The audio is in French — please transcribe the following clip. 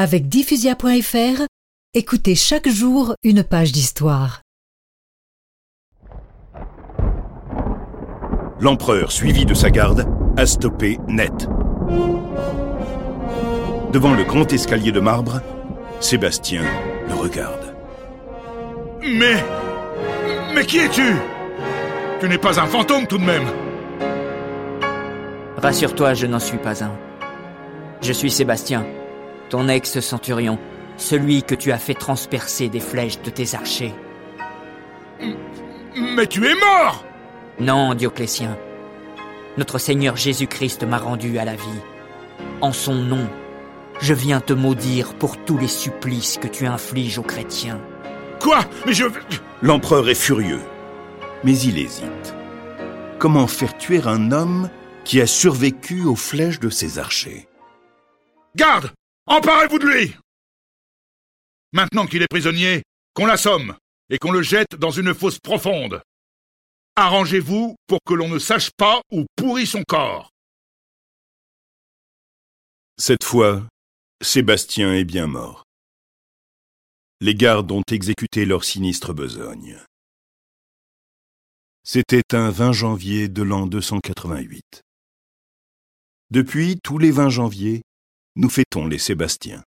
Avec diffusia.fr, écoutez chaque jour une page d'histoire. L'empereur, suivi de sa garde, a stoppé net. Devant le grand escalier de marbre, Sébastien le regarde. Mais... Mais qui es-tu? Tu n'es pas un fantôme tout de même Rassure-toi, je n'en suis pas un. Je suis Sébastien, ton ex-centurion, celui que tu as fait transpercer des flèches de tes archers. Mais tu es mort Non, Dioclétien. Notre Seigneur Jésus-Christ m'a rendu à la vie. En son nom, je viens te maudire pour tous les supplices que tu infliges aux chrétiens. Quoi? Mais je... L'empereur est furieux, mais il hésite. Comment faire tuer un homme qui a survécu aux flèches de ses archers? Garde Emparez-vous de lui Maintenant qu'il est prisonnier, qu'on l'assomme et qu'on le jette dans une fosse profonde. Arrangez-vous pour que l'on ne sache pas où pourrit son corps. Cette fois, Sébastien est bien mort. Les gardes ont exécuté leur sinistre besogne. C'était un 20 janvier de l'an 288. Depuis tous les 20 janvier, nous fêtons les Sébastiens.